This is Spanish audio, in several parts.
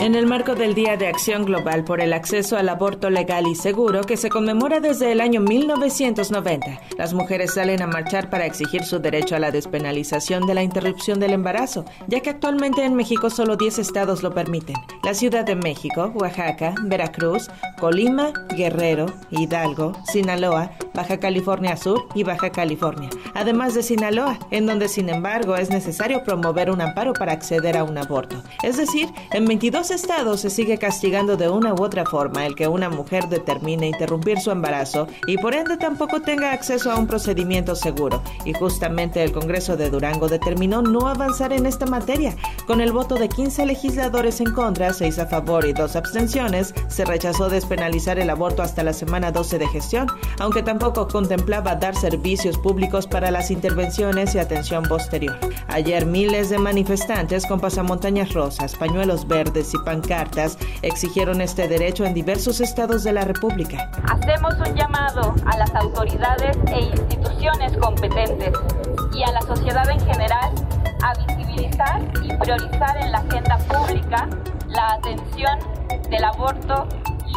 En el marco del Día de Acción Global por el Acceso al Aborto Legal y Seguro, que se conmemora desde el año 1990, las mujeres salen a marchar para exigir su derecho a la despenalización de la interrupción del embarazo, ya que actualmente en México solo 10 estados lo permiten. La Ciudad de México, Oaxaca, Veracruz, Colima, Guerrero, Hidalgo, Sinaloa, Baja California Sur y Baja California, además de Sinaloa, en donde sin embargo es necesario promover un amparo para acceder a un aborto. Es decir, en 22 estados se sigue castigando de una u otra forma el que una mujer determine interrumpir su embarazo y por ende tampoco tenga acceso a un procedimiento seguro. Y justamente el Congreso de Durango determinó no avanzar en esta materia. Con el voto de 15 legisladores en contra, 6 a favor y 2 abstenciones, se rechazó despenalizar el aborto hasta la semana 12 de gestión, aunque tampoco contemplaba dar servicios públicos para las intervenciones y atención posterior. Ayer miles de manifestantes con pasamontañas rosas, pañuelos verdes y pancartas exigieron este derecho en diversos estados de la República. Hacemos un llamado a las autoridades e instituciones competentes y a la sociedad en general a visibilizar y priorizar en la agenda pública la atención del aborto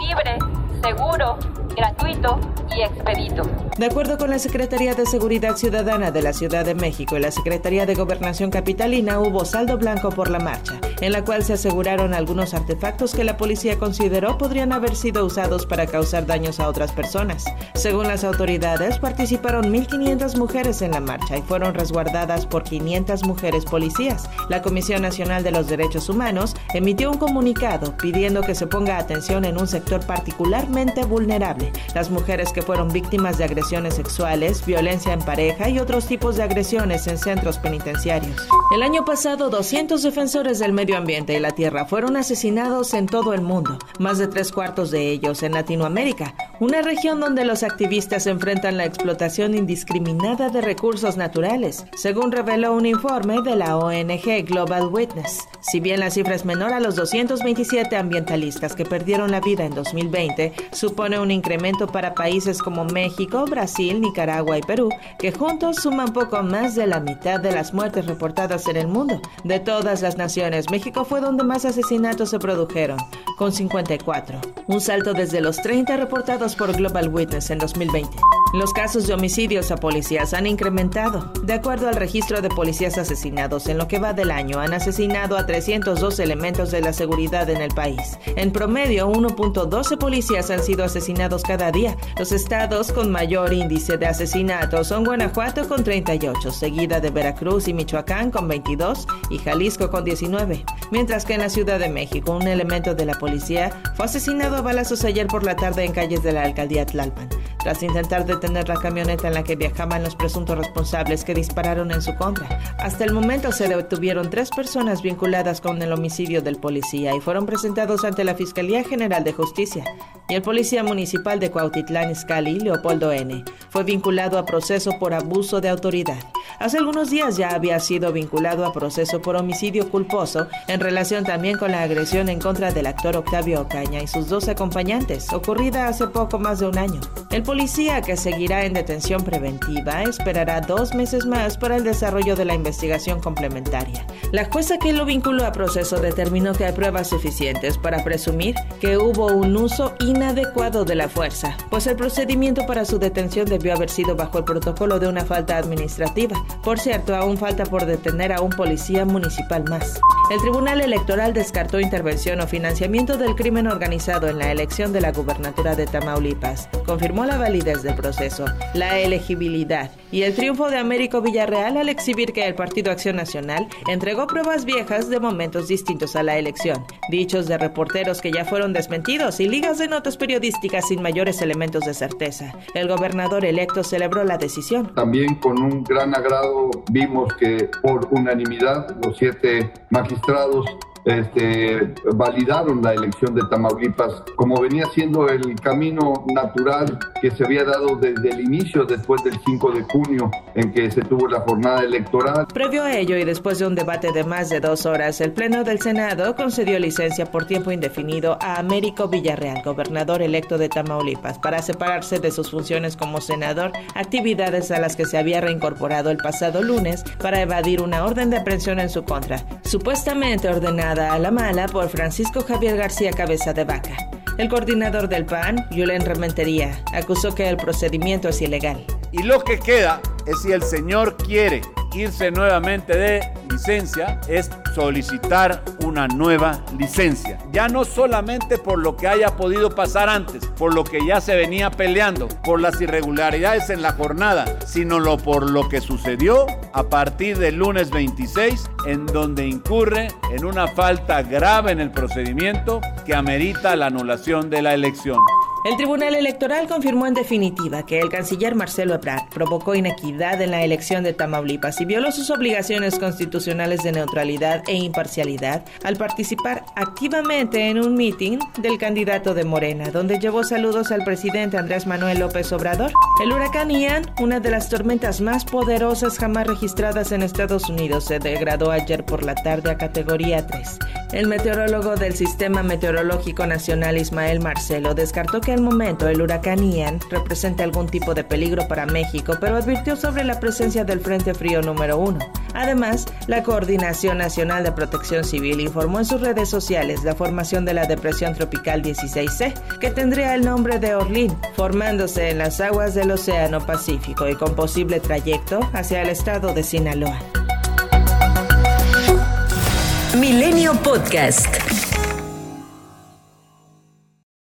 libre, seguro, gratuito y expedito. De acuerdo con la Secretaría de Seguridad Ciudadana de la Ciudad de México y la Secretaría de Gobernación Capitalina, hubo saldo blanco por la marcha, en la cual se aseguraron algunos artefactos que la policía consideró podrían haber sido usados para causar daños a otras personas. Según las autoridades, participaron 1.500 mujeres en la marcha y fueron resguardadas por 500 mujeres policías. La Comisión Nacional de los Derechos Humanos emitió un comunicado pidiendo que se ponga atención en un sector particularmente vulnerable, las mujeres que fueron víctimas de agresiones sexuales, violencia en pareja y otros tipos de agresiones en centros penitenciarios. El año pasado, 200 defensores del medio ambiente y la tierra fueron asesinados en todo el mundo, más de tres cuartos de ellos en Latinoamérica, una región donde los activistas enfrentan la explotación indiscriminada de recursos naturales, según reveló un informe de la ONG Global Witness. Si bien la cifra es menor a los 227 ambientalistas que perdieron la vida en 2020, supone un incremento para países como México, Brasil, Nicaragua y Perú, que juntos suman poco más de la mitad de las muertes reportadas en el mundo. De todas las naciones, México fue donde más asesinatos se produjeron, con 54, un salto desde los 30 reportados por Global Witness en 2020. Los casos de homicidios a policías han incrementado. De acuerdo al registro de policías asesinados, en lo que va del año han asesinado a 302 elementos de la seguridad en el país. En promedio, 1.12 policías han sido asesinados cada día. Los estados con mayor índice de asesinatos son Guanajuato con 38, seguida de Veracruz y Michoacán con 22 y Jalisco con 19. Mientras que en la Ciudad de México, un elemento de la policía fue asesinado a balazos ayer por la tarde en calles de la alcaldía Tlalpan, tras intentar detener la camioneta en la que viajaban los presuntos responsables que dispararon en su contra. Hasta el momento se detuvieron tres personas vinculadas con el homicidio del policía y fueron presentados ante la Fiscalía General de Justicia. Y el policía municipal de Cuautitlán Izcalli, Leopoldo N., fue vinculado a proceso por abuso de autoridad. Hace algunos días ya había sido vinculado a proceso por homicidio culposo en relación también con la agresión en contra del actor Octavio Ocaña y sus dos acompañantes, ocurrida hace poco más de un año. El policía que seguirá en detención preventiva esperará dos meses más para el desarrollo de la investigación complementaria. La jueza que lo vinculó a proceso determinó que hay pruebas suficientes para presumir que hubo un uso inadecuado de la fuerza, pues el procedimiento para su detención debió haber sido bajo el protocolo de una falta administrativa. Por cierto, aún falta por detener a un policía municipal más. El Tribunal Electoral descartó intervención o financiamiento del crimen organizado en la elección de la gubernatura de Tamaulipas. Confirmó la validez del proceso, la elegibilidad y el triunfo de Américo Villarreal al exhibir que el Partido Acción Nacional entregó pruebas viejas de momentos distintos a la elección, dichos de reporteros que ya fueron desmentidos y ligas de notas periodísticas sin mayores elementos de certeza. El gobernador electo celebró la decisión. También con un gran agrado vimos que por unanimidad los siete magistrados ilustrados este, validaron la elección de Tamaulipas como venía siendo el camino natural que se había dado desde el inicio, después del 5 de junio, en que se tuvo la jornada electoral. Previo a ello y después de un debate de más de dos horas, el Pleno del Senado concedió licencia por tiempo indefinido a Américo Villarreal, gobernador electo de Tamaulipas, para separarse de sus funciones como senador, actividades a las que se había reincorporado el pasado lunes para evadir una orden de aprehensión en su contra, supuestamente ordenada a la mala por Francisco Javier García Cabeza de Vaca. El coordinador del PAN, Julen Rementería, acusó que el procedimiento es ilegal. Y lo que queda es si el señor quiere irse nuevamente de licencia es solicitar una nueva licencia. Ya no solamente por lo que haya podido pasar antes, por lo que ya se venía peleando, por las irregularidades en la jornada, sino lo por lo que sucedió a partir del lunes 26, en donde incurre en una falta grave en el procedimiento que amerita la anulación de la elección. El Tribunal Electoral confirmó en definitiva que el canciller Marcelo Ebrard provocó inequidad en la elección de Tamaulipas y violó sus obligaciones constitucionales de neutralidad e imparcialidad al participar activamente en un mitin del candidato de Morena, donde llevó saludos al presidente Andrés Manuel López Obrador. El huracán Ian, una de las tormentas más poderosas jamás registradas en Estados Unidos, se degradó ayer por la tarde a categoría 3. El meteorólogo del Sistema Meteorológico Nacional Ismael Marcelo descartó que al momento el huracán Ian represente algún tipo de peligro para México, pero advirtió sobre la presencia del Frente Frío número 1. Además, la Coordinación Nacional de Protección Civil informó en sus redes sociales la formación de la Depresión Tropical 16C, que tendría el nombre de Orlín, formándose en las aguas del Océano Pacífico y con posible trayecto hacia el estado de Sinaloa. Milenio Podcast.